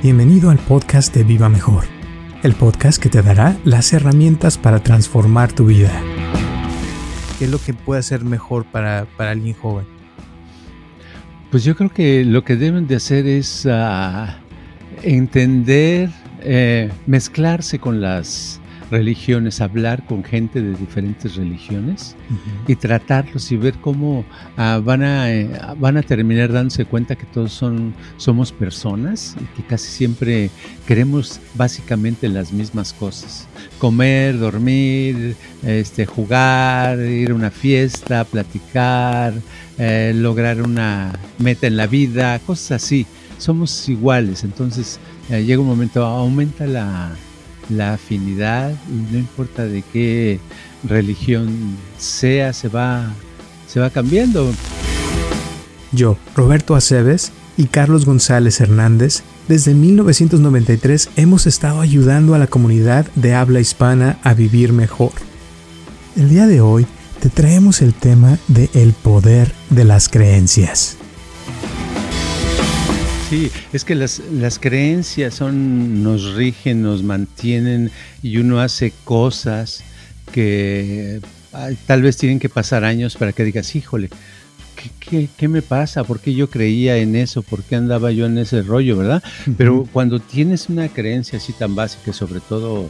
Bienvenido al podcast de Viva Mejor, el podcast que te dará las herramientas para transformar tu vida. ¿Qué es lo que puede hacer mejor para, para alguien joven? Pues yo creo que lo que deben de hacer es ah, entender, eh, mezclarse con las religiones, hablar con gente de diferentes religiones y tratarlos y ver cómo ah, van, a, eh, van a terminar dándose cuenta que todos son, somos personas y que casi siempre queremos básicamente las mismas cosas. Comer, dormir, este, jugar, ir a una fiesta, platicar, eh, lograr una meta en la vida, cosas así. Somos iguales, entonces eh, llega un momento, aumenta la, la afinidad y no importa de qué religión sea, se va, se va cambiando. Yo, Roberto Aceves y Carlos González Hernández, desde 1993 hemos estado ayudando a la comunidad de habla hispana a vivir mejor. El día de hoy te traemos el tema de el poder de las creencias. Sí, es que las, las creencias son, nos rigen, nos mantienen y uno hace cosas que tal vez tienen que pasar años para que digas, híjole, ¿qué, qué, qué me pasa? ¿Por qué yo creía en eso? ¿Por qué andaba yo en ese rollo, verdad? Pero cuando tienes una creencia así tan básica, sobre todo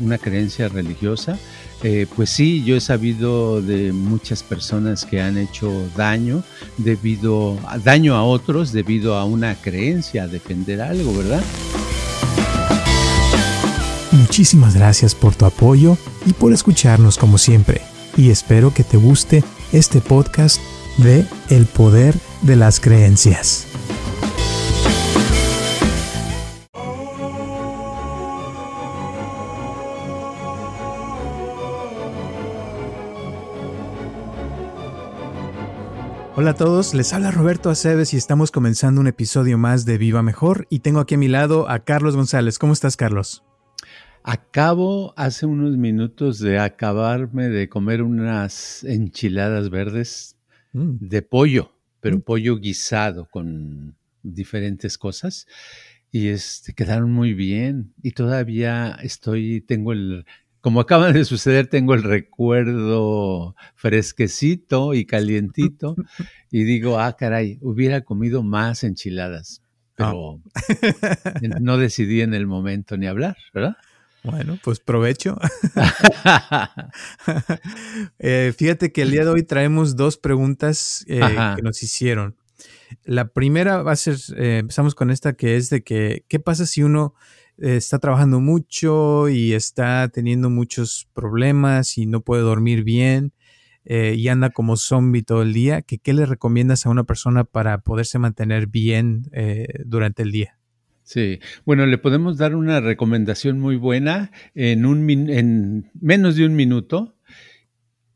una creencia religiosa, eh, pues sí, yo he sabido de muchas personas que han hecho daño debido daño a otros debido a una creencia, a defender algo, ¿verdad? Muchísimas gracias por tu apoyo y por escucharnos como siempre. Y espero que te guste este podcast de El poder de las creencias. Hola a todos, les habla Roberto Aceves y estamos comenzando un episodio más de Viva Mejor y tengo aquí a mi lado a Carlos González. ¿Cómo estás, Carlos? Acabo hace unos minutos de acabarme de comer unas enchiladas verdes mm. de pollo, pero mm. pollo guisado con diferentes cosas y este, quedaron muy bien y todavía estoy, tengo el, como acaba de suceder, tengo el recuerdo fresquecito y calientito y digo, ah, caray, hubiera comido más enchiladas, pero no decidí en el momento ni hablar, ¿verdad? Bueno, pues provecho. Eh, fíjate que el día de hoy traemos dos preguntas eh, que nos hicieron. La primera va a ser, eh, empezamos con esta que es de que, ¿qué pasa si uno está trabajando mucho y está teniendo muchos problemas y no puede dormir bien eh, y anda como zombie todo el día, ¿qué, ¿qué le recomiendas a una persona para poderse mantener bien eh, durante el día? Sí, bueno, le podemos dar una recomendación muy buena en, un en menos de un minuto.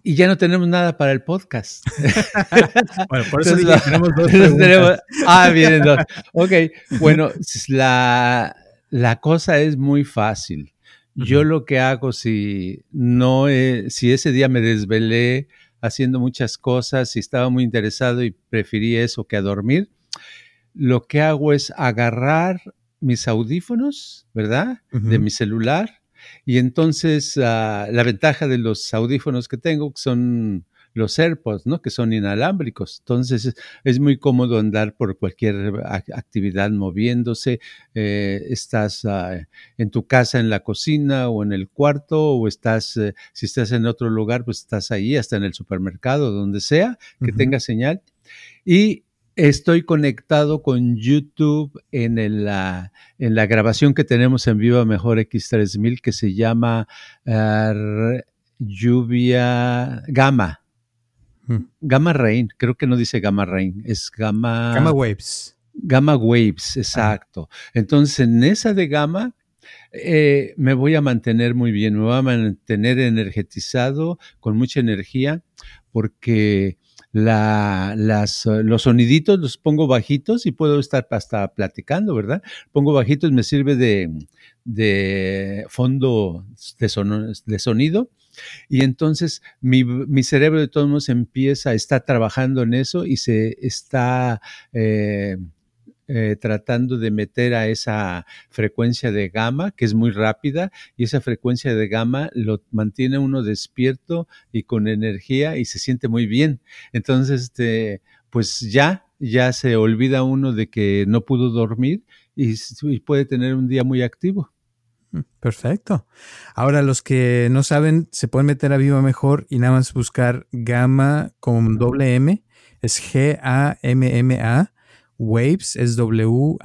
Y ya no tenemos nada para el podcast. bueno, por eso tenemos dos tenemos, Ah, vienen dos. Ok, bueno, la, la cosa es muy fácil. Yo lo que hago si no, si ese día me desvelé haciendo muchas cosas y estaba muy interesado y preferí eso que a dormir, lo que hago es agarrar mis audífonos, ¿verdad? De mi celular. Y entonces ah, la ventaja de los audífonos que tengo son los AirPods, ¿no? Que son inalámbricos. Entonces es, muy cómodo andar por cualquier actividad moviéndose. Eh, estás ah, en tu casa, en la cocina o en el cuarto, o estás, eh, si estás en otro lugar, pues estás ahí, hasta en el supermercado, donde sea, que tenga señal. Y Estoy conectado con YouTube en, la, en la grabación que tenemos en Viva Mejor X3000 que se llama uh, Lluvia Gama. Gamma Rain, creo que no dice Gamma Rain, es Gamma... Gamma Waves. Gamma waves, exacto. Entonces, en esa de gamma, eh, me voy a mantener muy bien, me voy a mantener energetizado, con mucha energía, porque la, las, los soniditos los pongo bajitos y puedo estar hasta platicando, ¿verdad? Pongo bajitos, me sirve de, de fondo de, de sonido. Y entonces mi, mi, cerebro de todos modos empieza, está trabajando en eso y se está eh, eh, tratando de meter a esa frecuencia de gamma, que es muy rápida, y esa frecuencia de gamma lo mantiene uno despierto y con energía y se siente muy bien. Entonces, este, pues ya, ya se olvida uno de que no pudo dormir y, puede tener un día muy activo. Mm, perfecto. Ahora, los que no saben, se pueden meter a Viva Mejor y nada más buscar gamma con doble M. Es G-A-M-M-A. Waves es W-A-B-E-S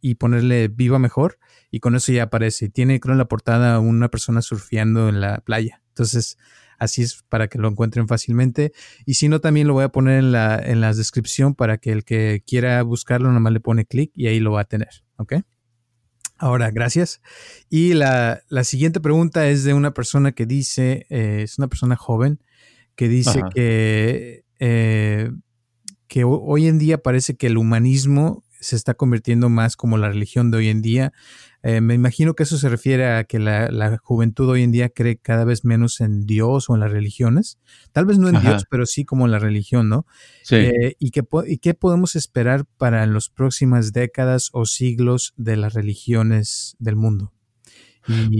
y ponerle Viva Mejor y con eso ya aparece. Tiene creo en la portada una persona surfeando en la playa. Entonces, así es para que lo encuentren fácilmente. Y si no, también lo voy a poner en la, en la descripción para que el que quiera buscarlo nomás le pone clic y ahí lo va a tener. ¿Ok? Ahora, gracias. Y la, siguiente pregunta es de una persona que dice, eh, es una persona joven, que dice que eh, que hoy en día parece que el humanismo se está convirtiendo más como la religión de hoy en día. Eh, me imagino que eso se refiere a que la, juventud hoy en día cree cada vez menos en Dios o en las religiones. Tal vez no en Dios, pero sí como en la religión, ¿no? Sí. Eh, y, qué, ¿Y qué podemos esperar para en las próximas décadas o siglos de las religiones del mundo?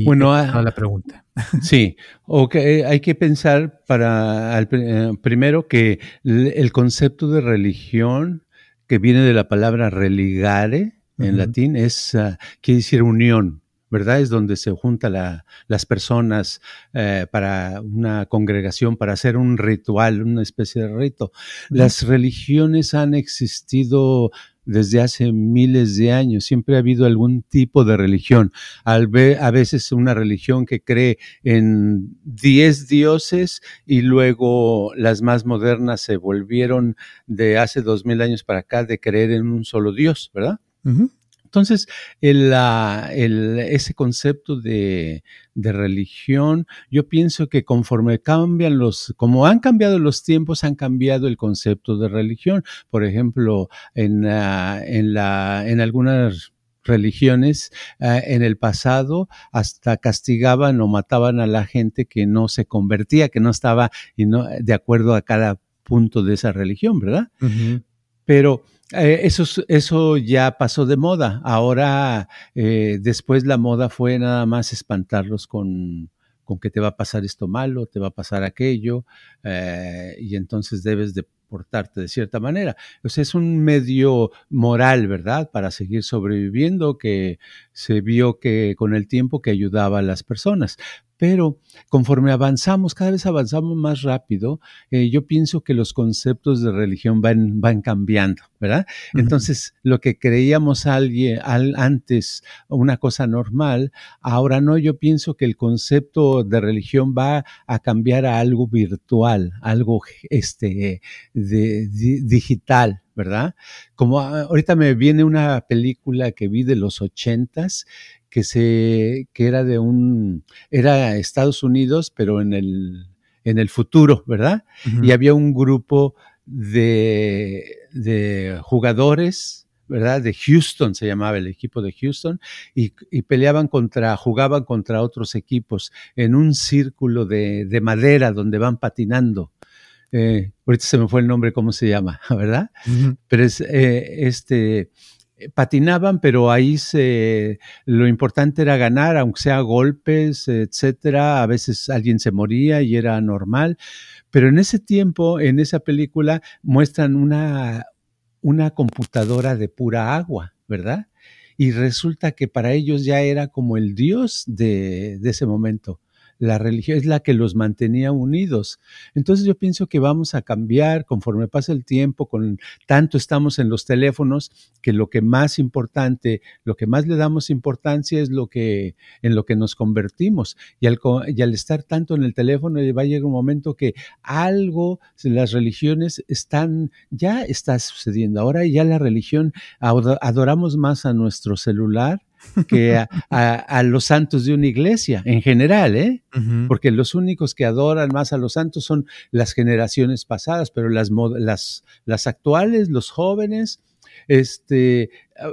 bueno, a la pregunta. Sí, okay, hay que pensar para eh, primero que el concepto de religión que viene de la palabra religare en latín es uh, quiere decir unión, ¿verdad? Es donde se juntan las personas eh, para una congregación, para hacer un ritual, una especie de rito. Las religiones han existido desde hace miles de años. Siempre ha habido algún tipo de religión. Al a veces una religión que cree en 10 dioses y luego las más modernas se volvieron de hace dos mil años para acá de creer en un solo Dios, ¿verdad? Entonces, el, ese concepto de, religión, yo pienso que conforme cambian los, como han cambiado los tiempos, han cambiado el concepto de religión. Por ejemplo, en, en, la, en algunas religiones ah, en el pasado hasta castigaban o mataban a la gente que no se convertía, que no estaba y no, de acuerdo a cada punto de esa religión, ¿verdad? Pero eh, eso, eso ya pasó de moda. Ahora, eh, después la moda fue nada más espantarlos con, con que te va a pasar esto malo, te va a pasar aquello, eh, y entonces debes de portarte de cierta manera. O sea, es un medio moral, ¿verdad? Para seguir sobreviviendo que se vio que con el tiempo que ayudaba a las personas. Pero conforme avanzamos, cada vez avanzamos más rápido, eh, yo pienso que los conceptos de religión van, van cambiando, ¿verdad? Entonces, lo que creíamos alguien, al, antes una cosa normal, ahora no, yo pienso que el concepto de religión va a cambiar a algo virtual, algo este, de, digital, ¿verdad? Como ahorita me viene una película que vi de los ochentas que se que era de un era Estados Unidos, pero en el en el futuro, ¿verdad? Y había un grupo de, de jugadores, ¿verdad? De Houston se llamaba el equipo de Houston y, y peleaban contra, jugaban contra otros equipos en un círculo de, de madera donde van patinando. Eh, ahorita se me fue el nombre, ¿cómo se llama? ¿Verdad? Pero es eh, este eh, patinaban, pero ahí se, lo importante era ganar, aunque sea golpes, etcétera. A veces alguien se moría y era normal. Pero en ese tiempo, en esa película, muestran una, una computadora de pura agua, ¿verdad? Y resulta que para ellos ya era como el dios de, de ese momento la religión es la que los mantenía unidos. Entonces yo pienso que vamos a cambiar conforme pasa el tiempo, con tanto estamos en los teléfonos, que lo que más importante, lo que más le damos importancia es lo que en lo que nos convertimos. Y al, y al estar tanto en el teléfono, va a llegar un momento que algo, las religiones están, ya está sucediendo. Ahora ya la religión, adoramos más a nuestro celular que a, los santos de una iglesia en general, ¿eh? Porque los únicos que adoran más a los santos son las generaciones pasadas, pero las, las, las actuales, los jóvenes, este, ah,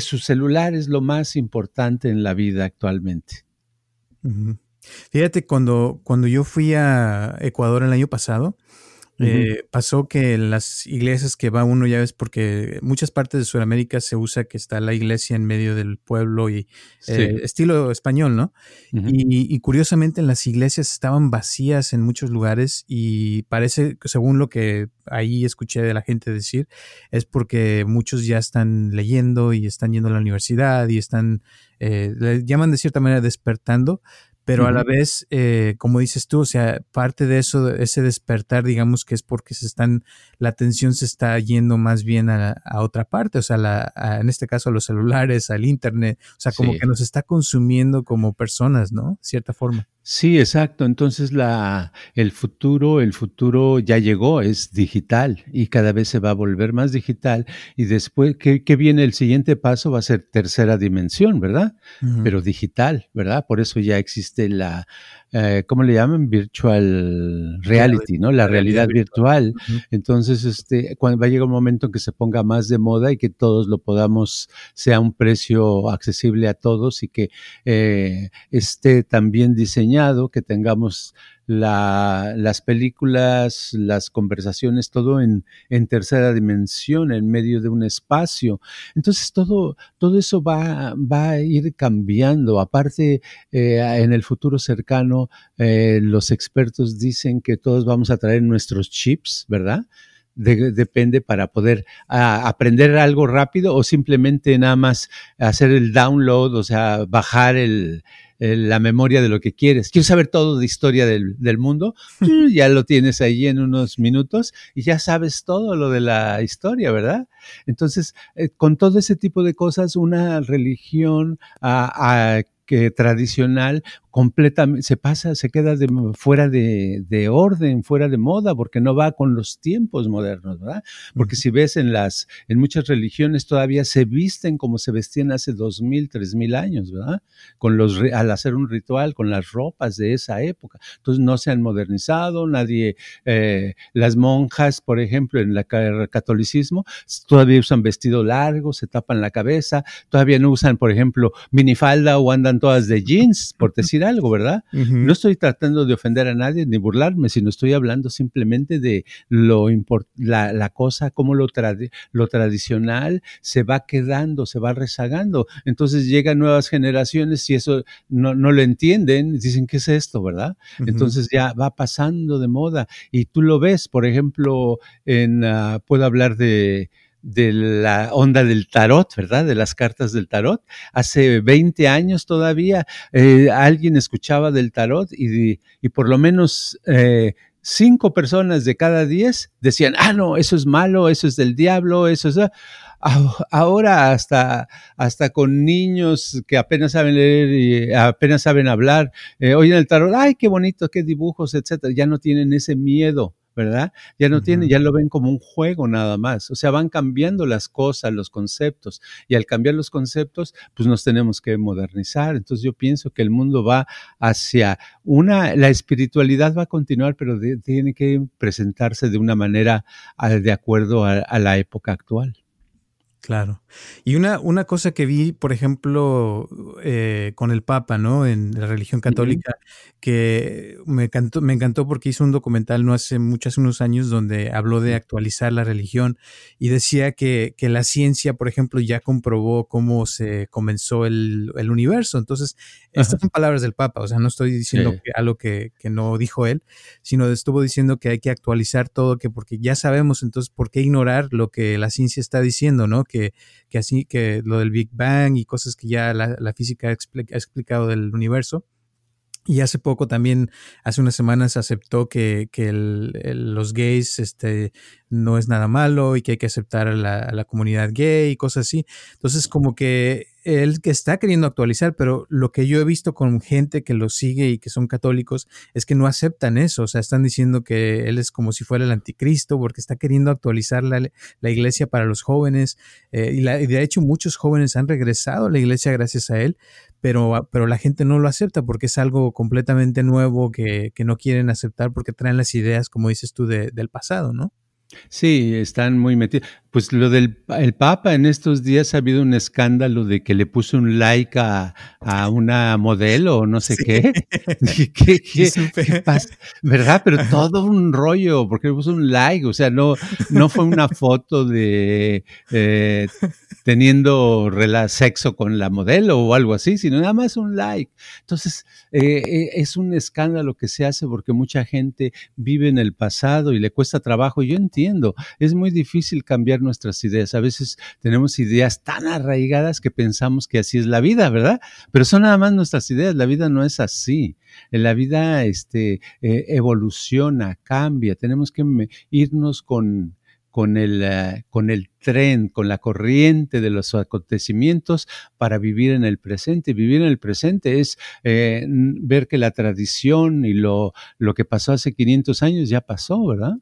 su celular es lo más importante en la vida actualmente. Fíjate, cuando, cuando yo fui a Ecuador el año pasado, eh, pasó que las iglesias que va uno, ya ves, porque muchas partes de Sudamérica se usa que está la iglesia en medio del pueblo y eh, estilo español, ¿no? y, curiosamente en las iglesias estaban vacías en muchos lugares y parece, según lo que ahí escuché de la gente decir, es porque muchos ya están leyendo y están yendo a la universidad y están, eh, le llaman de cierta manera despertando, pero a la vez, eh, como dices tú, o sea, parte de eso, ese despertar, digamos que es porque se están, la atención se está yendo más bien a, otra parte, o sea, la, en este caso a los celulares, al internet, o sea, como que nos está consumiendo como personas, ¿no? Cierta forma. Sí, exacto. Entonces la, el futuro, el futuro ya llegó, es digital y cada vez se va a volver más digital. Y después, ¿qué, viene? El siguiente paso va a ser tercera dimensión, ¿verdad? Pero digital, ¿verdad? Por eso ya existe la, eh, ¿cómo le llaman? Virtual reality, ¿no? La realidad virtual. Entonces, este, cuando va a llegar un momento que se ponga más de moda y que todos lo podamos, sea un precio accesible a todos y que eh, esté también diseñado, que tengamos la, las películas, las conversaciones, todo en, en, tercera dimensión, en medio de un espacio. Entonces todo, todo eso va, va a ir cambiando. Aparte, eh, en el futuro cercano, eh, los expertos dicen que todos vamos a traer nuestros chips, ¿verdad? depende para poder aprender algo rápido o simplemente nada más hacer el download, o sea, bajar el, la memoria de lo que quieres. Quieres saber todo de historia del, mundo, ya lo tienes ahí en unos minutos y ya sabes todo lo de la historia, ¿verdad? Entonces, eh, con todo ese tipo de cosas, una religión a, que tradicional completamente se pasa, se queda de, fuera de, de, orden, fuera de moda, porque no va con los tiempos modernos, ¿verdad? Porque si ves en las, en muchas religiones todavía se visten como se vestían hace dos mil, tres mil años, ¿verdad? Con los, al hacer un ritual, con las ropas de esa época. Entonces no se han modernizado, nadie, eh, las monjas, por ejemplo, en el catolicismo, todavía usan vestido largo, se tapan la cabeza, todavía no usan, por ejemplo, minifalda o andan todas de jeans, por decir algo, ¿verdad? No estoy tratando de ofender a nadie ni burlarme, sino estoy hablando simplemente de lo la, la cosa, como lo, lo tradicional se va quedando, se va rezagando. Entonces llegan nuevas generaciones y eso no, no lo entienden, dicen, ¿qué es esto, verdad? Entonces ya va pasando de moda y tú lo ves, por ejemplo, en, ah, puedo hablar de de la onda del tarot, ¿verdad? De las cartas del tarot. Hace 20 años todavía eh, alguien escuchaba del tarot y, y por lo menos eh, cinco personas de cada diez decían, ah, no, eso es malo, eso es del diablo, eso es... Ahora hasta, hasta con niños que apenas saben leer y apenas saben hablar, eh, oyen el tarot, ay, qué bonito, qué dibujos, etcétera, ya no tienen ese miedo ¿verdad? Ya no tienen, ya lo ven como un juego nada más. O sea, van cambiando las cosas, los conceptos. Y al cambiar los conceptos, pues nos tenemos que modernizar. Entonces yo pienso que el mundo va hacia una, la espiritualidad va a continuar, pero tiene que presentarse de una manera de acuerdo a la época actual. Claro. Y una, una cosa que vi, por ejemplo, eh, con el Papa, ¿no? En la religión católica, que me encantó, me encantó porque hizo un documental no hace muchos, unos años, donde habló de actualizar la religión y decía que, que la ciencia, por ejemplo, ya comprobó cómo se comenzó el, el universo. Entonces, estas son palabras del Papa, o sea, no estoy diciendo que, algo que, que no dijo él, sino estuvo diciendo que hay que actualizar todo, que porque ya sabemos, entonces, ¿por qué ignorar lo que la ciencia está diciendo, ¿no? Que, que así, que lo del Big Bang y cosas que ya la, física ha, explicado del universo. Y hace poco también, hace unas semanas, aceptó que, los gays este, no es nada malo y que hay que aceptar a la, a la, comunidad gay y cosas así. Entonces, como que él que está queriendo actualizar, pero lo que yo he visto con gente que lo sigue y que son católicos es que no aceptan eso. O sea, están diciendo que él es como si fuera el anticristo porque está queriendo actualizar la, la iglesia para los jóvenes. Eh, y, la, y de hecho, muchos jóvenes han regresado a la iglesia gracias a él pero, pero la gente no lo acepta porque es algo completamente nuevo que, que no quieren aceptar porque traen las ideas, como dices tú, de, del pasado, ¿no? Sí, están muy metidos. Pues lo del el Papa en estos días ha habido un escándalo de que le puso un like a, a una modelo o no sé qué. ¿Qué, qué, pasa? ¿Verdad? Pero todo un rollo, porque le puso un like, o sea, no, no fue una foto de eh, teniendo sexo con la modelo o algo así, sino nada más un like. Entonces, eh, eh, es un escándalo que se hace porque mucha gente vive en el pasado y le cuesta trabajo. Yo entiendo, es muy difícil cambiar nuestras ideas. A veces tenemos ideas tan arraigadas que pensamos que así es la vida, ¿verdad? Pero son nada más nuestras ideas, la vida no es así. La vida este, eh, evoluciona, cambia, tenemos que irnos con, con el, eh, con el tren, con la corriente de los acontecimientos para vivir en el presente. Vivir en el presente es eh, ver que la tradición y lo, lo que pasó hace 500 años ya pasó, ¿verdad?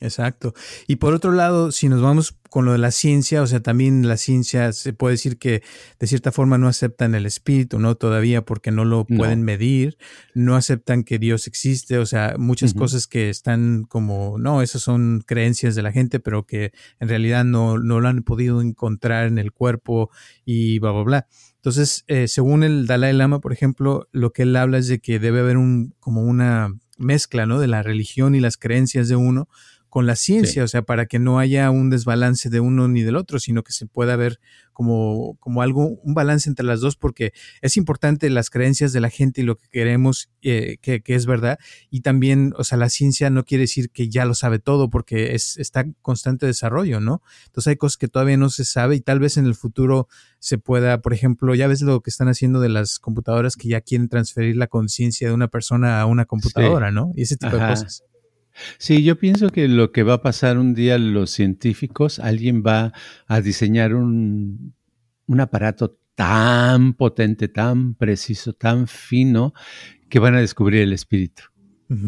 Exacto. Y por otro lado, si nos vamos con lo de la ciencia, o sea, también la ciencia se puede decir que de cierta forma no aceptan el espíritu, ¿no? Todavía porque no lo pueden medir, no aceptan que Dios existe, o sea, muchas cosas que están como, no, esas son creencias de la gente, pero que en realidad no, no lo han podido encontrar en el cuerpo y bla, bla, bla. Entonces, eh, según el Dalai Lama, por ejemplo, lo que él habla es de que debe haber un, como una mezcla, ¿no? De la religión y las creencias de uno con la ciencia, o sea, para que no haya un desbalance de uno ni del otro, sino que se pueda ver como, como algo, un balance entre las dos, porque es importante las creencias de la gente y lo que queremos eh, que, que, es verdad. Y también, o sea, la ciencia no quiere decir que ya lo sabe todo, porque es, está en constante desarrollo, ¿no? Entonces hay cosas que todavía no se sabe y tal vez en el futuro se pueda, por ejemplo, ya ves lo que están haciendo de las computadoras que ya quieren transferir la conciencia de una persona a una computadora, ¿no? Y ese tipo de cosas. Sí, yo pienso que lo que va a pasar un día los científicos, alguien va a diseñar un, un aparato tan potente, tan preciso, tan fino, que van a descubrir el espíritu.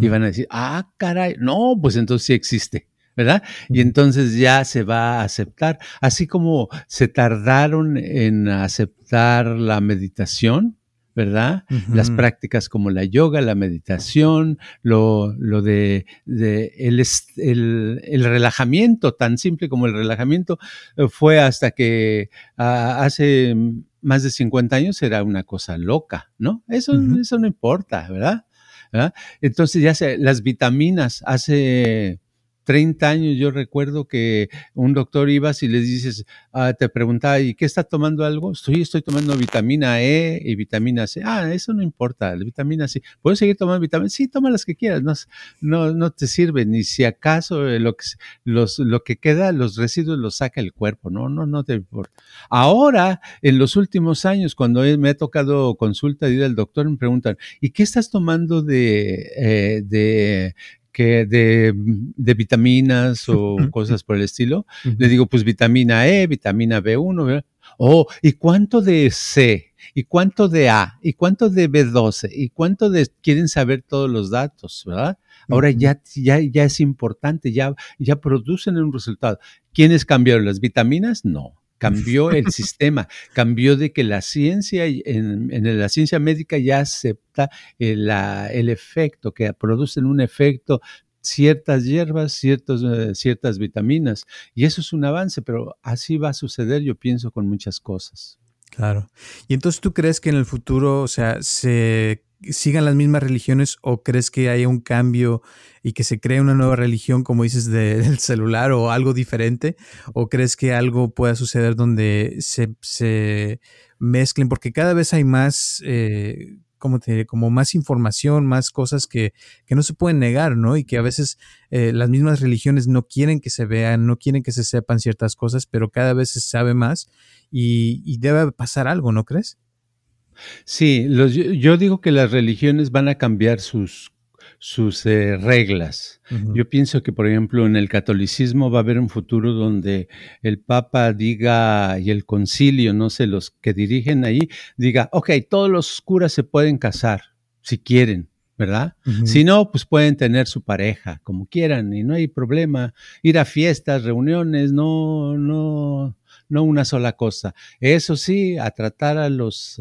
Y van a decir, ah, caray, no, pues entonces sí existe. ¿verdad? Y entonces ya se va a aceptar, así como se tardaron en aceptar la meditación, ¿verdad? Las prácticas como la yoga, la meditación, lo, lo de, de el, el, el, relajamiento, tan simple como el relajamiento, eh, fue hasta que hace más de 50 años era una cosa loca, ¿no? Eso, eso no importa, ¿verdad? ¿verdad? Entonces ya se, las vitaminas, hace 30 años yo recuerdo que un doctor ibas y les dices, ah, te preguntaba, ¿y qué está tomando algo? Estoy, estoy tomando vitamina E y vitamina C. Ah, eso no importa, la vitamina C. ¿Puedes seguir tomando vitamina? Sí, toma las que quieras, no, no, no te sirve, ni si acaso eh, lo que, lo que queda, los residuos los saca el cuerpo, no, no, no te importa. Ahora, en los últimos años, cuando me ha tocado consulta y ir al doctor, me preguntan, ¿y qué estás tomando de, eh, de que de, de vitaminas o cosas por el estilo. Le digo, pues vitamina E, vitamina B1, ¿verdad? Oh, ¿y cuánto de C? ¿Y cuánto de A? ¿Y cuánto de B12? ¿Y cuánto de quieren saber todos los datos, verdad? Ahora ya, ya, ya es importante, ya, ya producen un resultado. ¿Quiénes cambiaron las vitaminas? No cambió el sistema, cambió de que la ciencia, en, en la ciencia médica ya acepta el, el, efecto, que producen un efecto ciertas hierbas, ciertos, eh, ciertas vitaminas. Y eso es un avance, pero así va a suceder, yo pienso, con muchas cosas. Claro. Y entonces tú crees que en el futuro, o sea, se sigan las mismas religiones o crees que haya un cambio y que se cree una nueva religión, como dices, del celular o algo diferente? ¿O crees que algo pueda suceder donde se, se mezclen? Porque cada vez hay más... Eh, como, te, como más información, más cosas que, que, no se pueden negar, ¿no? Y que a veces eh, las mismas religiones no quieren que se vean, no quieren que se sepan ciertas cosas, pero cada vez se sabe más y, y debe pasar algo, ¿no crees? Sí, yo digo que las religiones van a cambiar sus, sus eh, reglas. Yo pienso que, por ejemplo, en el catolicismo va a haber un futuro donde el Papa diga y el concilio, no sé, los que dirigen ahí, diga, ok, todos los curas se pueden casar si quieren, ¿verdad? Si no, pues pueden tener su pareja como quieran y no hay problema. Ir a fiestas, reuniones, no, no, no una sola cosa. Eso sí, a tratar a los,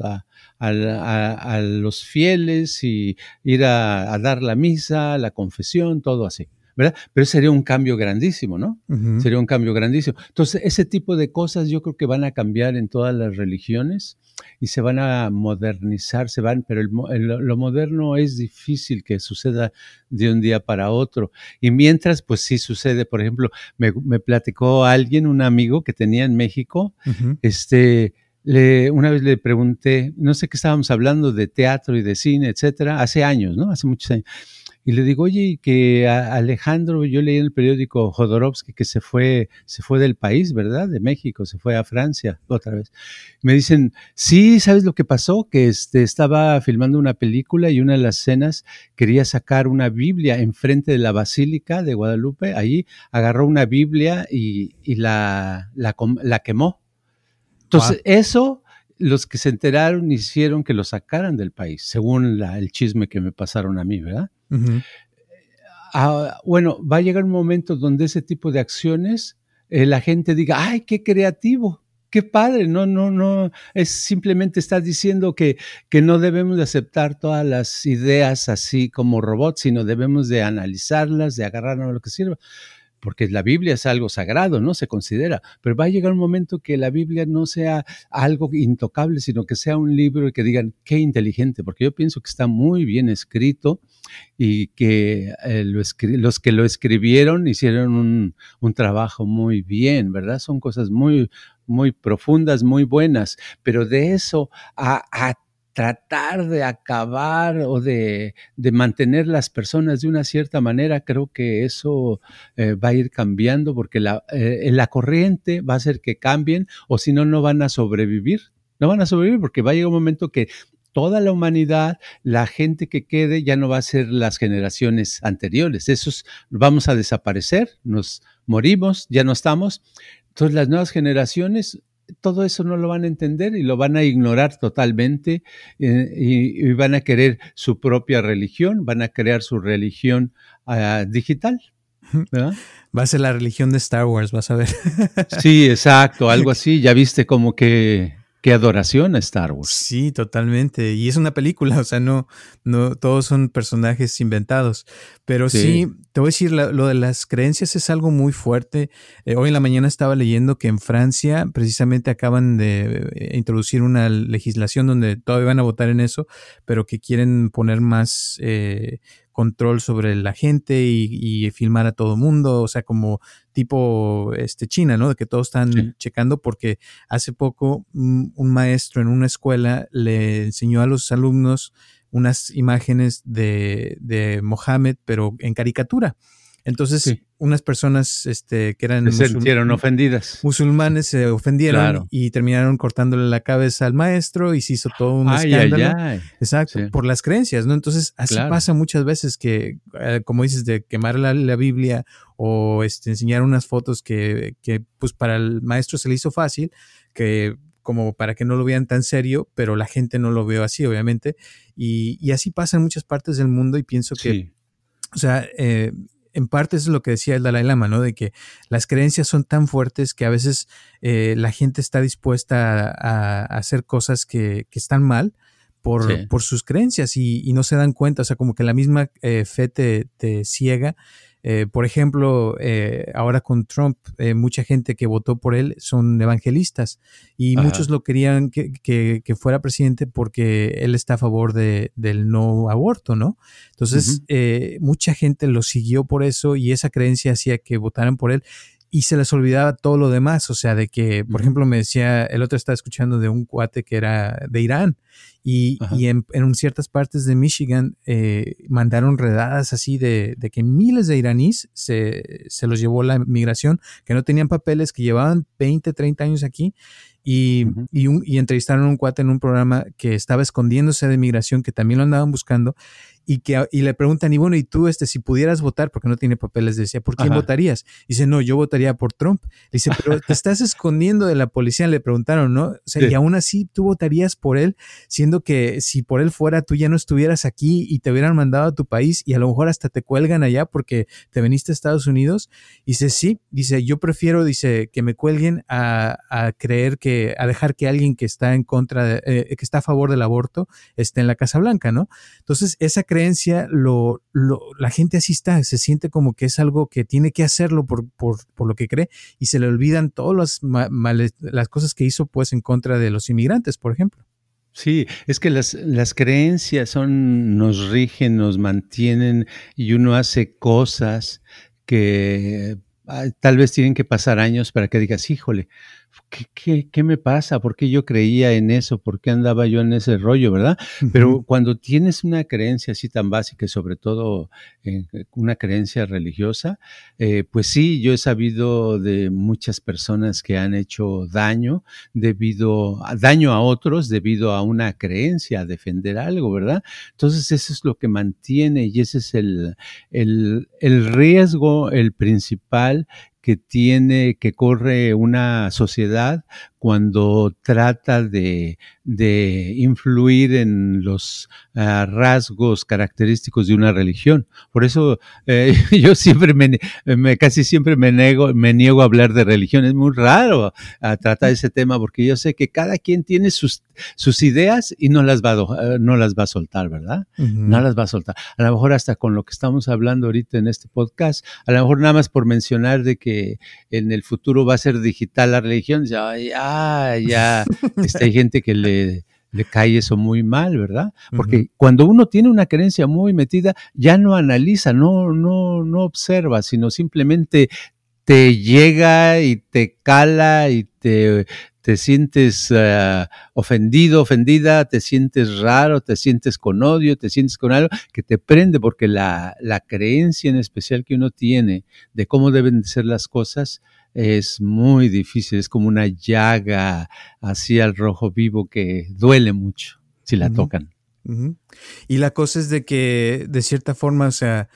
a, los fieles y ir a, dar la misa, la confesión, todo así. ¿Verdad? Pero sería un cambio grandísimo, ¿no? Sería un cambio grandísimo. Entonces, ese tipo de cosas yo creo que van a cambiar en todas las religiones y se van a modernizar, se van, pero lo moderno es difícil que suceda de un día para otro. Y mientras, pues sí sucede, por ejemplo, me, platicó alguien, un amigo que tenía en México, este, le, una vez le pregunté, no sé qué estábamos hablando de teatro y de cine, etcétera, hace años, ¿no? Hace muchos años. Y le digo, oye, que Alejandro, yo leí en el periódico Jodorowsky que se fue, se fue del país, ¿verdad? De México, se fue a Francia otra vez. Me dicen, sí, ¿sabes lo que pasó? Que este, estaba filmando una película y una de las escenas quería sacar una Biblia enfrente de la Basílica de Guadalupe. Allí agarró una Biblia y, la, la, la, quemó. Entonces, eso los que se enteraron hicieron que lo sacaran del país, según el chisme que me pasaron a mí, ¿verdad? Ah, bueno, va a llegar un momento donde ese tipo de acciones eh, la gente diga, ay, qué creativo, qué padre, no, no, no, es simplemente estar diciendo que, que no debemos de aceptar todas las ideas así como robots, sino debemos de analizarlas, de agarrarnos a lo que sirva porque la Biblia es algo sagrado, ¿no? Se considera, pero va a llegar un momento que la Biblia no sea algo intocable, sino que sea un libro que digan, qué inteligente, porque yo pienso que está muy bien escrito y que eh, los que lo escribieron hicieron un, un, trabajo muy bien, ¿verdad? Son cosas muy, muy profundas, muy buenas, pero de eso a, a tratar de acabar o de, mantener las personas de una cierta manera, creo que eso eh, va a ir cambiando porque la, eh, la corriente va a hacer que cambien o si no, no van a sobrevivir. No van a sobrevivir porque va a llegar un momento que toda la humanidad, la gente que quede ya no va a ser las generaciones anteriores. Esos vamos a desaparecer, nos morimos, ya no estamos. Entonces las nuevas generaciones todo eso no lo van a entender y lo van a ignorar totalmente eh, y, van a querer su propia religión, van a crear su religión ah, digital. Va a ser la religión de Star Wars, vas a ver. Sí, exacto, algo así. Ya viste como que qué adoración a Star Wars. Sí, totalmente. Y es una película, o sea, no, no, todos son personajes inventados. Pero sí, te voy a decir, lo de las creencias es algo muy fuerte. Eh, hoy en la mañana estaba leyendo que en Francia precisamente acaban de eh, introducir una legislación donde todavía van a votar en eso, pero que quieren poner más eh, control sobre la gente y, filmar a todo mundo, o sea, como tipo este China, ¿no? De que todos están checando porque hace poco un, maestro en una escuela le enseñó a los alumnos unas imágenes de, de Mohammed, pero en caricatura. Entonces, unas personas este, que eran... Se sintieron ofendidas. Musulmanes se ofendieron y terminaron cortándole la cabeza al maestro y se hizo todo un escándalo. Exacto, por las creencias, ¿no? Entonces, así pasa muchas veces que, eh, como dices, de quemar la, Biblia o este, enseñar unas fotos que, que, pues, para el maestro se le hizo fácil, que como para que no lo vean tan serio, pero la gente no lo veo así, obviamente. Y, y así pasa en muchas partes del mundo y pienso que, o sea, eh, en parte eso es lo que decía el Dalai Lama, ¿no? De que las creencias son tan fuertes que a veces eh, la gente está dispuesta a, hacer cosas que, están mal por, por sus creencias y, no se dan cuenta, o sea, como que la misma eh, fe te, te ciega eh, por ejemplo, eh, ahora con Trump, eh, mucha gente que votó por él son evangelistas y muchos lo querían que, que, fuera presidente porque él está a favor de, del no aborto, ¿no? Entonces, mucha gente lo siguió por eso y esa creencia hacía que votaran por él y se les olvidaba todo lo demás, o sea, de que, por ejemplo, me decía, el otro estaba escuchando de un cuate que era de Irán y, y en, en, ciertas partes de Michigan eh, mandaron redadas así de, de, que miles de iraníes se, se los llevó la migración, que no tenían papeles, que llevaban 20, 30 años aquí y, y, entrevistaron a un cuate en un programa que estaba escondiéndose de migración, que también lo andaban buscando, y que y le preguntan, y bueno, y tú, este, si pudieras votar, porque no tiene papeles, decía, ¿por quién votarías? Dice, no, yo votaría por Trump. Dice, pero te estás escondiendo de la policía, le preguntaron, ¿no? O sea, y aún así tú votarías por él, siendo que si por él fuera, tú ya no estuvieras aquí y te hubieran mandado a tu país y a lo mejor hasta te cuelgan allá porque te veniste a Estados Unidos. Dice, sí, dice, yo prefiero, dice, que me cuelguen a, a creer que, a dejar que alguien que está en contra, de, eh, que está a favor del aborto, esté en la Casa Blanca, ¿no? Entonces, esa creencia, lo, lo, la gente así está, se siente como que es algo que tiene que hacerlo por, por, por lo que cree y se le olvidan todas las, las cosas que hizo pues en contra de los inmigrantes, por ejemplo. Sí, es que las, las creencias son, nos rigen, nos mantienen y uno hace cosas que ah, tal vez tienen que pasar años para que digas, híjole, ¿qué, qué, me pasa? ¿Por qué yo creía en eso? ¿Por qué andaba yo en ese rollo, verdad? Pero cuando tienes una creencia así tan básica sobre todo eh, una creencia religiosa, eh, pues sí, yo he sabido de muchas personas que han hecho daño debido a daño a otros debido a una creencia, a defender algo, ¿verdad? Entonces eso es lo que mantiene y ese es el, el, el riesgo, el principal que tiene, que corre una sociedad cuando trata de, de influir en los uh, rasgos característicos de una religión. Por eso eh, yo siempre me, me, casi siempre me nego, me niego a hablar de religión. Es muy raro a tratar ese tema porque yo sé que cada quien tiene sus, sus ideas y no las va a, no las va a soltar, ¿verdad? Uh -huh. No las va a soltar. A lo mejor hasta con lo que estamos hablando ahorita en este podcast, a lo mejor nada más por mencionar de que en el futuro va a ser digital la religión, ya, ya ya este, hay gente que le, le cae eso muy mal, ¿verdad? Porque uh -huh. cuando uno tiene una creencia muy metida, ya no analiza, no, no, no observa, sino simplemente te llega y te cala y te, te sientes uh, ofendido, ofendida, te sientes raro, te sientes con odio, te sientes con algo que te prende, porque la, la creencia en especial que uno tiene de cómo deben ser las cosas, es muy difícil, es como una llaga así al rojo vivo que duele mucho si la uh -huh. tocan. Uh -huh. Y la cosa es de que, de cierta forma, o sea,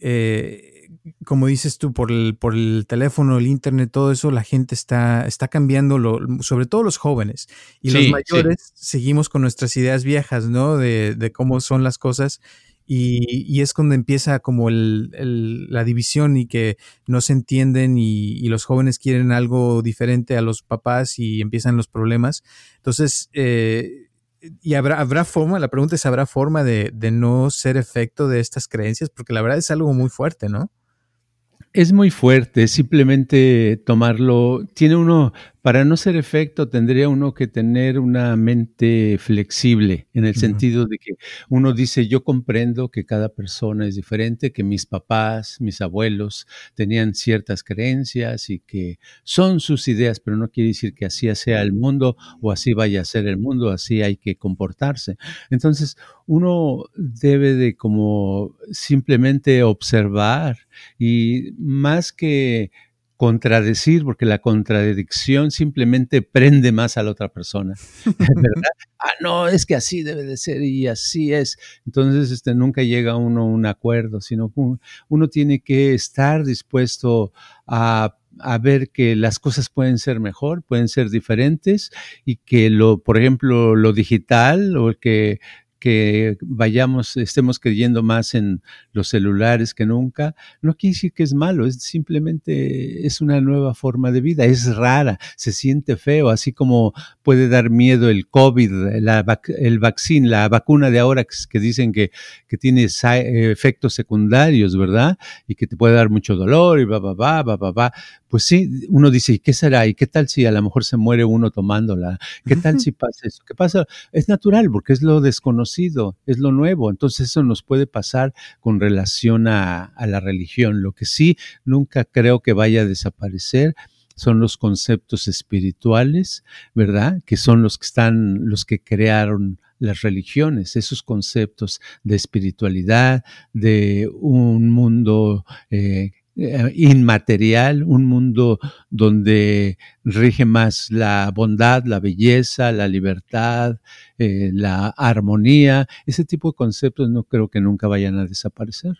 eh, como dices tú, por el, por el teléfono, el internet, todo eso, la gente está, está cambiando, lo, sobre todo los jóvenes. Y sí, los mayores sí. seguimos con nuestras ideas viejas, ¿no? De, de cómo son las cosas y, es cuando empieza como el, la división y que no se entienden y, y, los jóvenes quieren algo diferente a los papás y empiezan los problemas. Entonces, eh, y habrá, habrá forma, la pregunta es, ¿habrá forma de, de no ser efecto de estas creencias? Porque la verdad es algo muy fuerte, ¿no? Es muy fuerte, simplemente tomarlo, tiene uno, para no ser efecto, tendría uno que tener una mente flexible, en el uh -huh. sentido de que uno dice, yo comprendo que cada persona es diferente, que mis papás, mis abuelos tenían ciertas creencias y que son sus ideas, pero no quiere decir que así sea el mundo o así vaya a ser el mundo, así hay que comportarse. Entonces, uno debe de como simplemente observar y más que contradecir, porque la contradicción simplemente prende más a la otra persona, ah, no, es que así debe de ser y así es. Entonces, este, nunca llega uno a un acuerdo, sino uno tiene que estar dispuesto a a ver que las cosas pueden ser mejor, pueden ser diferentes y que lo, por ejemplo, lo digital o que que vayamos, estemos creyendo más en los celulares que nunca, no quiere decir que es malo, es simplemente es una nueva forma de vida, es rara, se siente feo, así como puede dar miedo el COVID, el vaccine, la vacuna de ahora que, dicen que, que tiene efectos secundarios, ¿verdad? Y que te puede dar mucho dolor y va, va, va, va, va. Pues sí, uno dice, ¿y qué será? ¿Y qué tal si a lo mejor se muere uno tomándola? ¿Qué tal si pasa eso? ¿Qué pasa? Es natural porque es lo desconocido es lo nuevo. Entonces eso nos puede pasar con relación a, a, la religión. Lo que sí nunca creo que vaya a desaparecer son los conceptos espirituales, ¿verdad? Que son los que están, los que crearon las religiones, esos conceptos de espiritualidad, de un mundo eh, eh, inmaterial, un mundo donde rige más la bondad, la belleza, la libertad, eh, la armonía. Ese tipo de conceptos no creo que nunca vayan a desaparecer.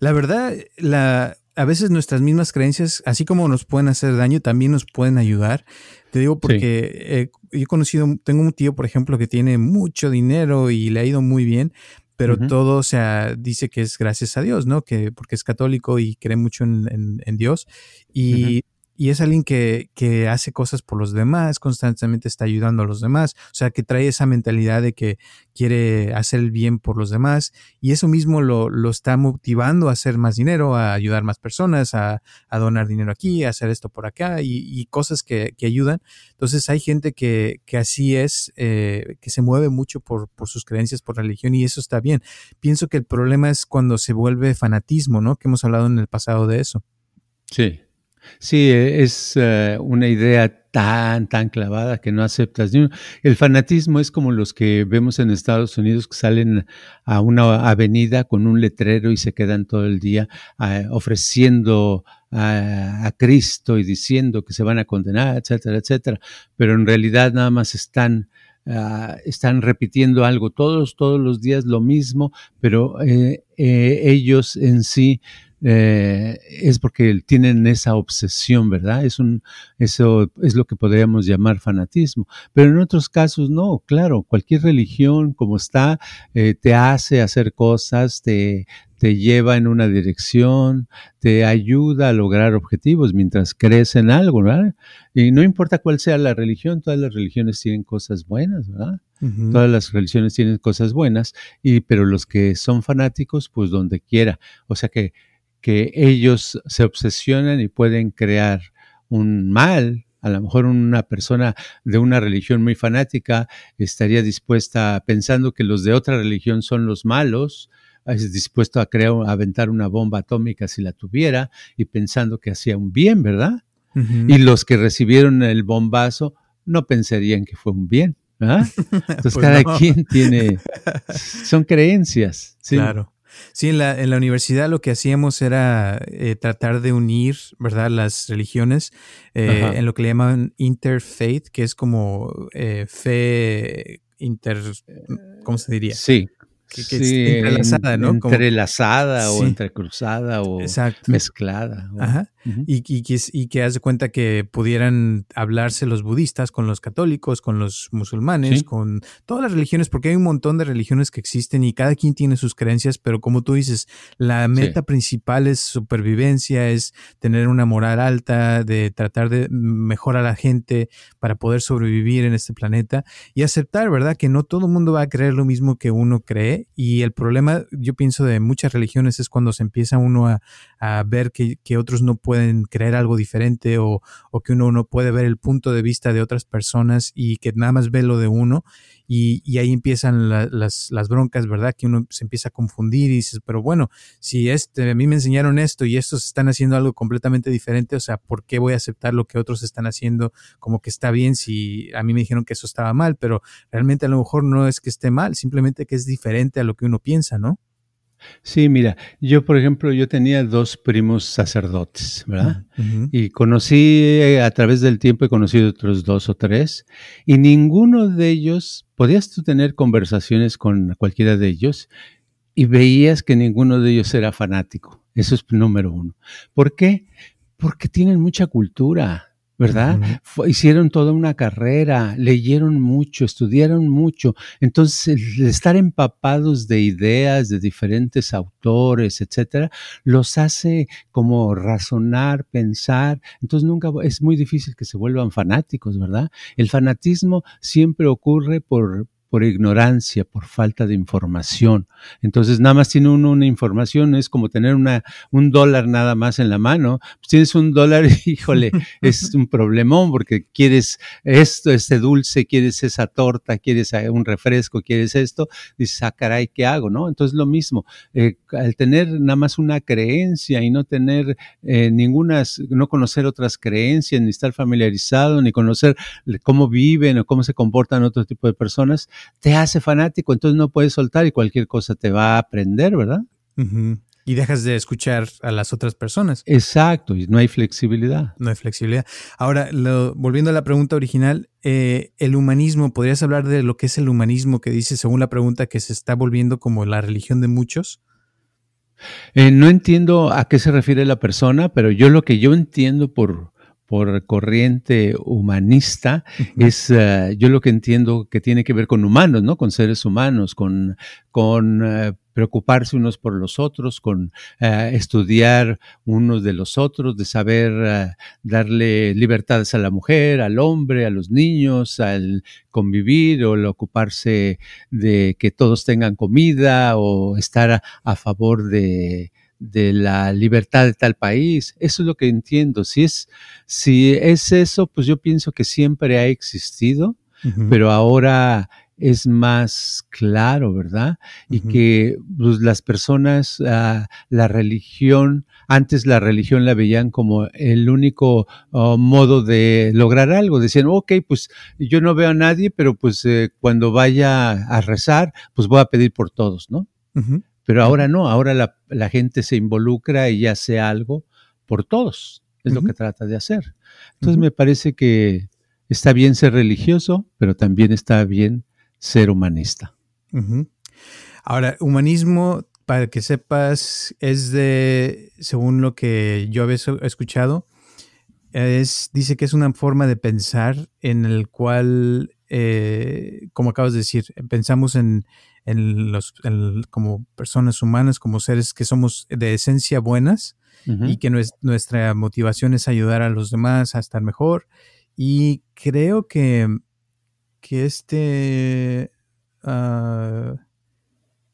La verdad, la, a veces nuestras mismas creencias, así como nos pueden hacer daño, también nos pueden ayudar. Te digo porque eh, he conocido, tengo un tío, por ejemplo, que tiene mucho dinero y le ha ido muy bien, pero todo, o sea, dice que es gracias a Dios, ¿no? Que porque es católico y cree mucho en, Dios. Y y es alguien que, que, hace cosas por los demás, constantemente está ayudando a los demás, o sea, que trae esa mentalidad de que quiere hacer el bien por los demás y eso mismo lo, lo está motivando a hacer más dinero, a ayudar más personas, a, a donar dinero aquí, a hacer esto por acá y, y cosas que, que, ayudan. Entonces hay gente que, que así es, eh, que se mueve mucho por, por sus creencias, por religión y eso está bien. Pienso que el problema es cuando se vuelve fanatismo, ¿no? Que hemos hablado en el pasado de eso. Sí, Sí, es eh, una idea tan, tan clavada que no aceptas. El fanatismo es como los que vemos en Estados Unidos que salen a una avenida con un letrero y se quedan todo el día ah, ofreciendo a, Cristo y diciendo que se van a condenar, etcétera, etcétera. Pero en realidad nada más están... Ah, están repitiendo algo todos, todos los días lo mismo, pero eh, eh, ellos en sí eh, es porque tienen esa obsesión, ¿verdad? Es un, eso es lo que podríamos llamar fanatismo. Pero en otros casos no, claro, cualquier religión como está, eh, te hace hacer cosas, te, te lleva en una dirección, te ayuda a lograr objetivos mientras crees en algo, ¿verdad? Y no importa cuál sea la religión, todas las religiones tienen cosas buenas, ¿verdad? Todas las religiones tienen cosas buenas, y, pero los que son fanáticos, pues donde quiera. O sea que que ellos se obsesionan y pueden crear un mal. A lo mejor una persona de una religión muy fanática estaría dispuesta, pensando que los de otra religión son los malos, es dispuesto a crear, a aventar una bomba atómica si la tuviera y pensando que hacía un bien, ¿verdad? Y los que recibieron el bombazo no pensarían que fue un bien. ¿verdad? Entonces pues cada quien tiene, son creencias. ¿sí? Claro. Sí, en la, en la universidad lo que hacíamos era eh, tratar de unir, ¿verdad?, las religiones eh, en lo que le llaman interfaith, que es como eh, fe inter... ¿Cómo se diría? Sí, que, entrelazada, ¿no? Entrelazada o entrecruzada o mezclada. Ajá. Y, y, que, y que haz de cuenta que pudieran hablarse los budistas con los católicos, con los musulmanes, con todas las religiones, porque hay un montón de religiones que existen y cada quien tiene sus creencias, pero como tú dices, la meta principal es supervivencia, es tener una moral alta, de tratar de mejorar a la gente para poder sobrevivir en este planeta y aceptar, ¿verdad? Que no todo el mundo va a creer lo mismo que uno cree y el problema, yo pienso, de muchas religiones es cuando se empieza uno a, ver que, otros no pueden creer algo diferente o, que uno no puede ver el punto de vista de otras personas y que nada más ve lo de uno y, ahí empiezan las, las, broncas, ¿verdad? Que uno se empieza a confundir y dices, pero bueno, si este, a mí me enseñaron esto y estos están haciendo algo completamente diferente, o sea, ¿por qué voy a aceptar lo que otros están haciendo como que está bien si a mí me dijeron que eso estaba mal? Pero realmente a lo mejor no es que esté mal, simplemente que es diferente a lo que uno piensa, ¿no? Sí, mira, yo por ejemplo, yo tenía dos primos sacerdotes, ¿verdad? Y conocí eh, a través del tiempo, he conocido otros dos o tres, y ninguno de ellos, podías tú tener conversaciones con cualquiera de ellos y veías que ninguno de ellos era fanático. Eso es número uno. ¿Por qué? Porque tienen mucha cultura ¿verdad? hicieron toda una carrera, leyeron mucho, estudiaron mucho. Entonces, el estar empapados de ideas de diferentes autores, etcétera, los hace como razonar, pensar. Entonces, nunca es muy difícil que se vuelvan fanáticos, ¿verdad? El fanatismo siempre ocurre por, por ignorancia, por falta de información. Entonces, nada más tiene uno una información, es como tener una, un dólar nada más en la mano. Pues tienes un dólar, híjole, es un problemón porque quieres esto, este dulce, quieres esa torta, quieres un refresco, quieres esto, dices, ah, caray, ¿qué hago? ¿No? Entonces, lo mismo, eh, al tener nada más una creencia y no tener eh, ninguna, no conocer otras creencias, ni estar familiarizado, ni conocer cómo viven o cómo se comportan otro tipo de personas, te hace fanático, entonces no puedes soltar y cualquier cosa te va a aprender, ¿verdad? Y dejas de escuchar a las otras personas. Exacto, y no hay flexibilidad. No hay flexibilidad. Ahora, volviendo a la pregunta original, eh, el humanismo, ¿podrías hablar de lo que es el humanismo que dice, según la pregunta, que se está volviendo como la religión de muchos? Eh, no entiendo a qué se refiere la persona, pero yo lo que yo entiendo por, por corriente humanista es, eh, yo lo que entiendo que tiene que ver con humanos, ¿no? Con seres humanos, con, con eh, preocuparse unos por los otros, con eh, estudiar unos de los otros, de saber darle libertades a la mujer, al hombre, a los niños, al convivir o el ocuparse de que todos tengan comida o estar a favor de de la libertad de tal país. Eso es lo que entiendo. Si es, si es eso, pues yo pienso que siempre ha existido, pero ahora es más claro, ¿verdad? Y que pues, las personas, ah, la religión, antes la religión la veían como el único oh, modo de lograr algo. Decían, ok, pues yo no veo a nadie, pero pues eh, cuando vaya a rezar, pues voy a pedir por todos, ¿no? Pero ahora no, ahora la, gente se involucra y hace algo por todos. Es lo que trata de hacer. Entonces me parece que está bien ser religioso, pero también está bien ser humanista. Ahora, humanismo, para que sepas, es de, según lo que yo había escuchado, es, dice que es una forma de pensar en el cual, eh, como acabas de decir, pensamos en, en los, como personas humanas, como seres que somos de esencia buenas y que nuestra motivación es ayudar a los demás a estar mejor. Y creo que, que este uh,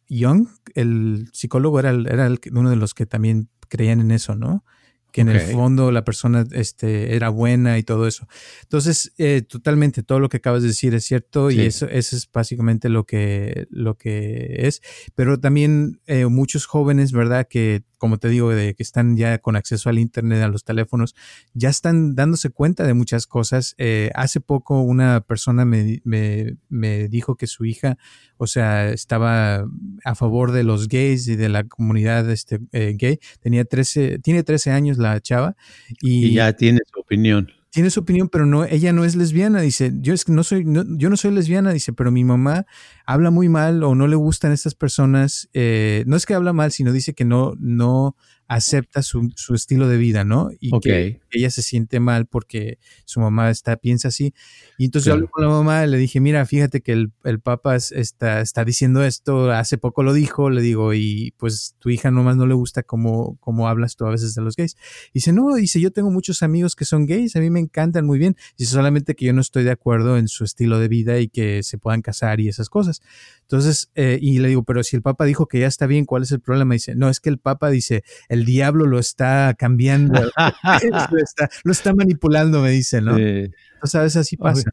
Young, el psicólogo, era, era uno de los que también creían en eso, ¿no? Que en el fondo la persona este, era buena y todo eso. Entonces, eh, totalmente, todo lo que acabas de decir es cierto y eso, eso es básicamente lo que, lo que es. Pero también eh, muchos jóvenes, ¿verdad? Que como te digo, de que están ya con acceso al Internet, a los teléfonos, ya están dándose cuenta de muchas cosas. Eh, hace poco una persona me, me, me, dijo que su hija, o sea, estaba a favor de los gays y de la comunidad este, eh, gay. Tenía 13, tiene 13 años la chava. y ya tiene su opinión tiene su opinión, pero no, ella no es lesbiana, dice, yo es que no soy, yo no soy lesbiana, dice, pero mi mamá habla muy mal o no le gustan estas personas, eh, no es que habla mal, sino dice que no, no acepta su, su estilo de vida, ¿no? Y que ella se siente mal porque su mamá está, piensa así. Y entonces yo hablé con la mamá y le dije, mira, fíjate que el, el Papa está, está diciendo esto, hace poco lo dijo, le digo, y pues tu hija nomás no le gusta cómo, cómo hablas tú a veces de los gays. Y dice, no, dice, yo tengo muchos amigos que son gays, a mí me encantan muy bien. Dice, solamente que yo no estoy de acuerdo en su estilo de vida y que se puedan casar y esas cosas. Entonces, eh, y le digo, pero si el Papa dijo que ya está bien, ¿cuál es el problema? Dice, no, es que el Papa dice, el diablo lo está cambiando, lo, está, manipulando, me dice, ¿no? Entonces, a veces así pasa.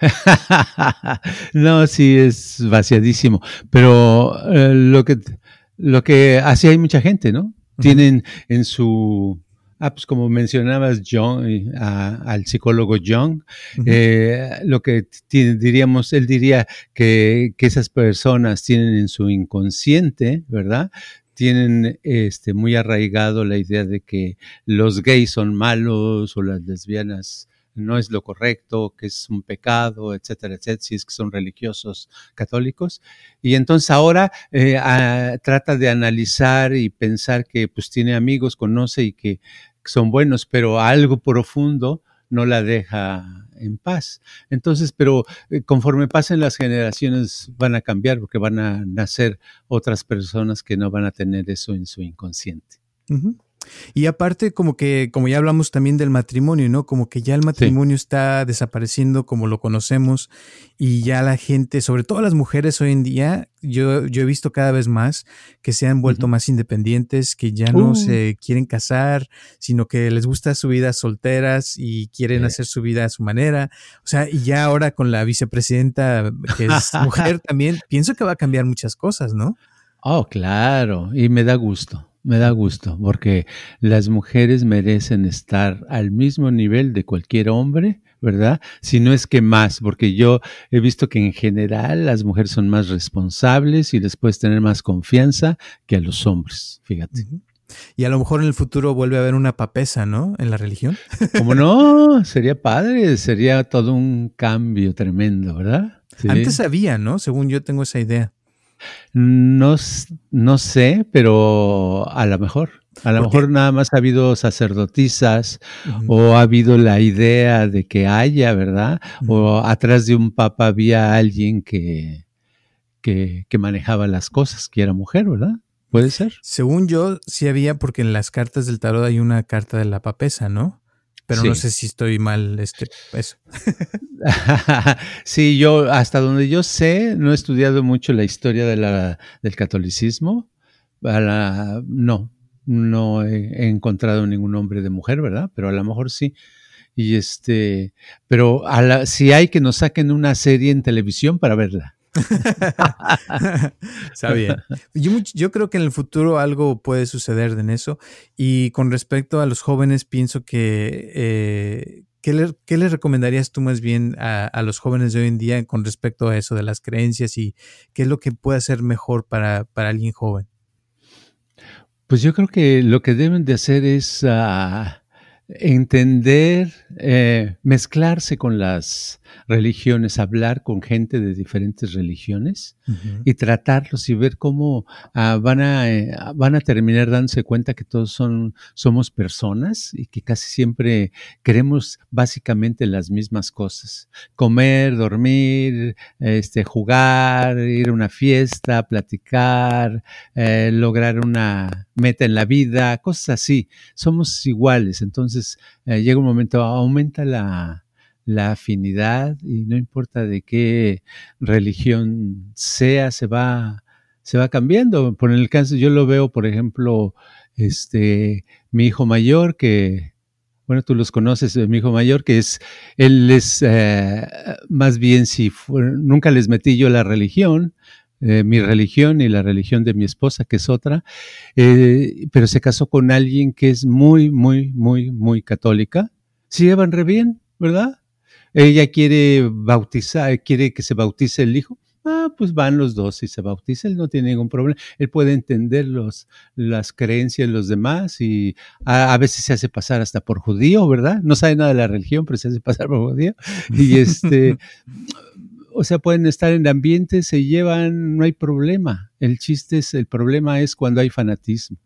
no, sí, es vaciadísimo, pero eh, lo que lo que así hay mucha gente, ¿no? Tienen en su Ah, pues como mencionabas, John, al psicólogo John, eh, lo que diríamos, él diría que, que, esas personas tienen en su inconsciente, ¿verdad? Tienen este, muy arraigado la idea de que los gays son malos o las lesbianas no es lo correcto, que es un pecado, etcétera, etcétera, si es que son religiosos católicos. Y entonces ahora eh, trata de analizar y pensar que pues tiene amigos, conoce y que son buenos, pero algo profundo no la deja en paz. Entonces, pero eh, conforme pasen las generaciones van a cambiar porque van a nacer otras personas que no van a tener eso en su inconsciente. Y aparte, como que, como ya hablamos también del matrimonio, ¿no? Como que ya el matrimonio está desapareciendo como lo conocemos y ya la gente, sobre todo las mujeres hoy en día, yo, yo he visto cada vez más que se han vuelto más independientes, que ya no uh. se quieren casar, sino que les gusta su vida solteras y quieren hacer su vida a su manera. O sea, y ya ahora con la vicepresidenta, que es mujer también, pienso que va a cambiar muchas cosas, ¿no? Oh, claro, y me da gusto. Me da gusto porque las mujeres merecen estar al mismo nivel de cualquier hombre ¿verdad? Si no es que más, porque yo he visto que en general las mujeres son más responsables y les puedes tener más confianza que a los hombres, fíjate. Y a lo mejor en el futuro vuelve a haber una papesa, ¿no? En la religión. Como no, sería padre, sería todo un cambio tremendo, ¿verdad? Antes había, ¿no? Según yo tengo esa idea. No, no sé, pero a lo mejor. A lo mejor nada más ha habido sacerdotisas o ha habido la idea de que haya, ¿verdad? O atrás de un papa había alguien que, que, que, manejaba las cosas, que era mujer, ¿verdad? ¿Puede ser? Según yo, sí había, porque en las cartas del tarot hay una carta de la papesa, ¿no? Pero no sé si estoy mal, este, eso. sí, yo, hasta donde yo sé, no he estudiado mucho la historia de la, del catolicismo. no, no he, encontrado ningún hombre de mujer, ¿verdad? Pero a lo mejor sí. Y este, pero si hay que nos saquen una serie en televisión para verla. Está bien. Yo, creo que en el futuro algo puede suceder en eso. Y con respecto a los jóvenes, pienso que eh, ¿qué, le, les recomendarías tú más bien a, los jóvenes de hoy en día con respecto a eso de las creencias y qué es lo que puede ser mejor para, para alguien joven? Pues yo creo que lo que deben de hacer es ah, entender, eh, mezclarse con las religiones, hablar con gente de diferentes religiones y tratarlos y ver cómo ah, van, a, eh, van a terminar dándose cuenta que todos son, somos personas y que casi siempre queremos básicamente las mismas cosas. Comer, dormir, este, jugar, ir a una fiesta, platicar, eh, lograr una meta en la vida, cosas así. Somos iguales. Entonces eh, llega un momento, aumenta la, la afinidad y no importa de qué religión sea, se va, se va cambiando. Por el caso, yo lo veo, por ejemplo, este, mi hijo mayor que, bueno, tú los conoces, mi hijo mayor, que es, él es, eh, más bien si nunca les metí yo la religión, eh, mi religión y la religión de mi esposa, que es otra, eh, pero se casó con alguien que es muy, muy, muy, muy católica. Se llevan re bien, ¿verdad? Ella quiere bautizar, quiere que se bautice el hijo. Ah, pues van los dos y se bautiza, él no tiene ningún problema. Él puede entender los, las creencias de los demás y a, veces se hace pasar hasta por judío, ¿verdad? No sabe nada de la religión, pero se hace pasar por judío. Y este, o sea, pueden estar en ambiente, se llevan, no hay problema. El chiste es, el problema es cuando hay fanatismo.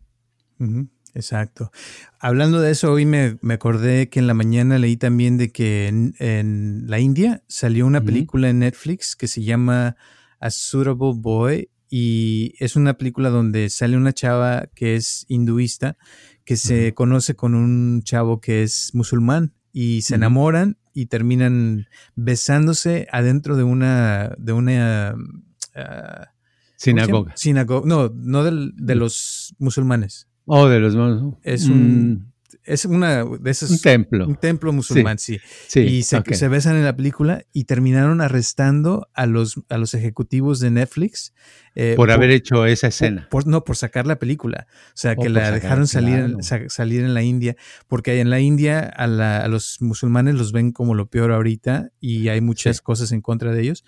Exacto. Hablando de eso, hoy me, acordé que en la mañana leí también de que en, la India salió una película en Netflix que se llama A Suitable Boy y es una película donde sale una chava que es hinduista que se conoce con un chavo que es musulmán y se enamoran y terminan besándose adentro de una de una ah, sinagoga. Sinagoga. No, no de los musulmanes. Oh, de los Es un. Mm. Es una de esos. Un templo. Un templo musulmán, sí. sí. y se, se, besan en la película y terminaron arrestando a los, a los ejecutivos de Netflix. Eh, por, haber hecho esa escena. no, por sacar la película. O sea, oh, que la dejaron salir, salir en la India. Porque en la India a, a, los musulmanes los ven como lo peor ahorita y hay muchas cosas en contra de ellos.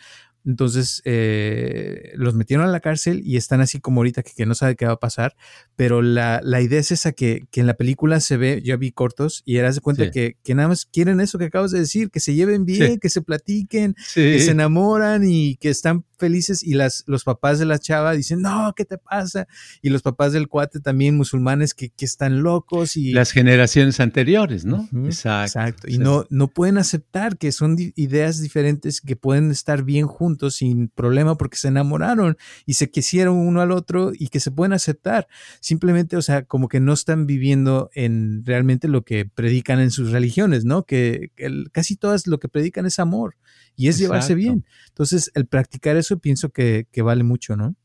Entonces eh, los metieron a la cárcel y están así como ahorita que, no sabe qué va a pasar. Pero la, idea es esa que, en la película se ve, yo vi cortos y eras de cuenta que, nada más quieren eso que acabas de decir, que se lleven bien, que se platiquen, que se enamoran y que están felices. Y las, los papás de la chava dicen, no, ¿qué te pasa? Y los papás del cuate también musulmanes que, están locos. y Las generaciones anteriores, ¿no? exacto. Y no, no pueden aceptar que son ideas diferentes que pueden estar bien juntos sin problema porque se enamoraron y se quisieron uno al otro y que se pueden aceptar. Simplemente, o sea, como que no están viviendo en realmente lo que predican en sus religiones, ¿no? Que, casi todas lo que predican es amor y es llevarse bien. Entonces, el practicar eso pienso que, que vale mucho, ¿no?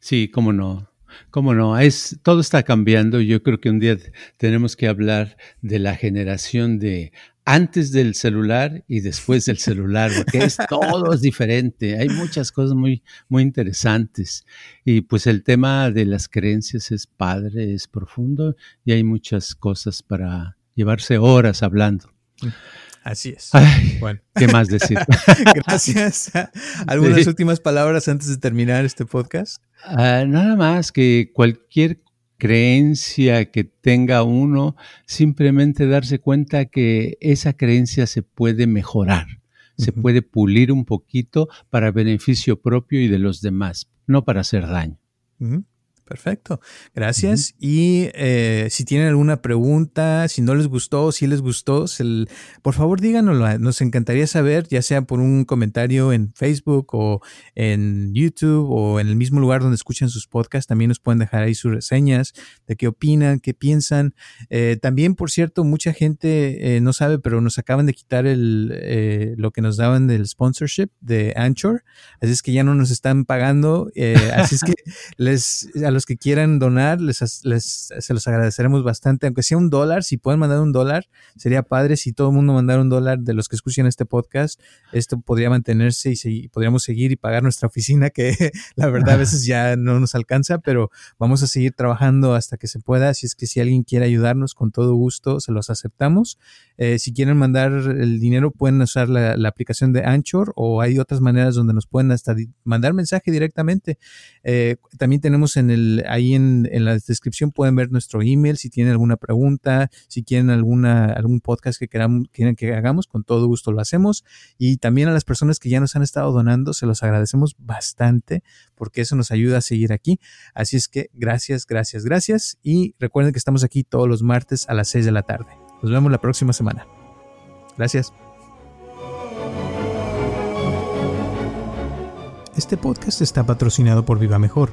Sí, cómo no. ¿Cómo no? Es, todo está cambiando. Yo creo que un día tenemos que hablar de la generación de antes del celular y después del celular, porque es todo es diferente. Hay muchas cosas muy, muy interesantes. Y pues el tema de las creencias es padre, es profundo y hay muchas cosas para llevarse horas hablando. Así es. bueno, ¿qué más decir? Gracias. ¿Algunas últimas palabras antes de terminar este podcast? Ah, nada más que cualquier creencia que tenga uno, simplemente darse cuenta que esa creencia se puede mejorar, se puede pulir un poquito para beneficio propio y de los demás, no para hacer daño. Perfecto, gracias. Y eh, si tienen alguna pregunta, si no les gustó, si les gustó, por favor díganoslo. Nos encantaría saber, ya sea por un comentario en Facebook o en YouTube o en el mismo lugar donde escuchan sus podcasts. También nos pueden dejar ahí sus reseñas de qué opinan, qué piensan. Eh, también, por cierto, mucha gente eh, no sabe, pero nos acaban de quitar el, lo que nos daban del sponsorship de Anchor. Así es que ya no nos están pagando. así es que les a los que quieran donar, les, se los agradeceremos bastante, aunque sea un dólar, si pueden mandar un dólar, sería padre si todo el mundo mandara un dólar de los que escuchan este podcast, esto podría mantenerse y podríamos seguir y pagar nuestra oficina, que la verdad a veces ya no nos alcanza, pero vamos a seguir trabajando hasta que se pueda, así es que si alguien quiere ayudarnos, con todo gusto, se los aceptamos. Eh, si quieren mandar el dinero, pueden usar la, aplicación de Anchor o hay otras maneras donde nos pueden hasta mandar mensaje directamente. Eh, también tenemos en el, ahí en, la descripción pueden ver nuestro email si tienen alguna pregunta, si quieren alguna, algún podcast que queramos, quieren que hagamos, con todo gusto lo hacemos. Y también a las personas que ya nos han estado donando, se los agradecemos bastante porque eso nos ayuda a seguir aquí. Así es que gracias, gracias, gracias. Y recuerden que estamos aquí todos los martes a las 6 de la tarde. Nos vemos la próxima semana. Gracias. Este podcast está patrocinado por Viva Mejor.